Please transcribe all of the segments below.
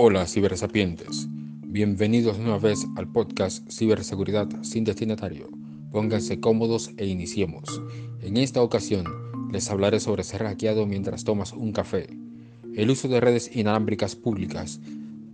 Hola cibersapientes, bienvenidos una vez al podcast Ciberseguridad sin destinatario. Pónganse cómodos e iniciemos. En esta ocasión les hablaré sobre ser hackeado mientras tomas un café. El uso de redes inalámbricas públicas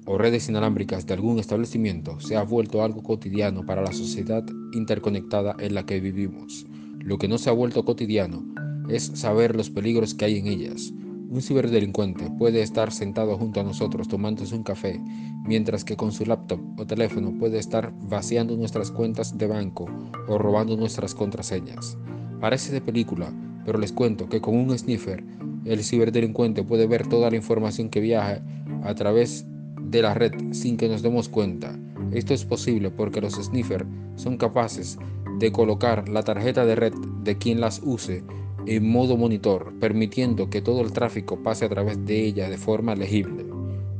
o redes inalámbricas de algún establecimiento se ha vuelto algo cotidiano para la sociedad interconectada en la que vivimos. Lo que no se ha vuelto cotidiano es saber los peligros que hay en ellas. Un ciberdelincuente puede estar sentado junto a nosotros tomándose un café, mientras que con su laptop o teléfono puede estar vaciando nuestras cuentas de banco o robando nuestras contraseñas. Parece de película, pero les cuento que con un sniffer, el ciberdelincuente puede ver toda la información que viaja a través de la red sin que nos demos cuenta. Esto es posible porque los sniffers son capaces de colocar la tarjeta de red de quien las use en modo monitor, permitiendo que todo el tráfico pase a través de ella de forma legible.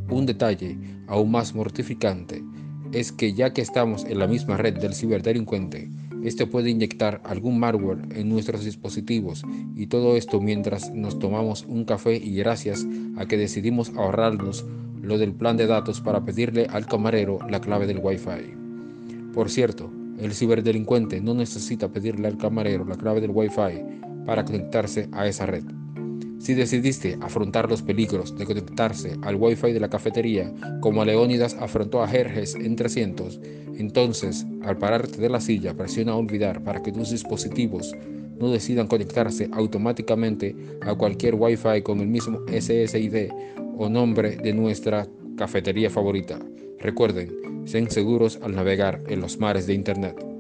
Un detalle aún más mortificante es que ya que estamos en la misma red del ciberdelincuente, este puede inyectar algún malware en nuestros dispositivos y todo esto mientras nos tomamos un café y gracias a que decidimos ahorrarnos lo del plan de datos para pedirle al camarero la clave del Wi-Fi. Por cierto, el ciberdelincuente no necesita pedirle al camarero la clave del Wi-Fi para conectarse a esa red. Si decidiste afrontar los peligros de conectarse al Wi-Fi de la cafetería como Leónidas afrontó a Jerjes en 300, entonces al pararte de la silla presiona olvidar para que tus dispositivos no decidan conectarse automáticamente a cualquier Wi-Fi con el mismo SSID o nombre de nuestra cafetería favorita. Recuerden, sean seguros al navegar en los mares de Internet.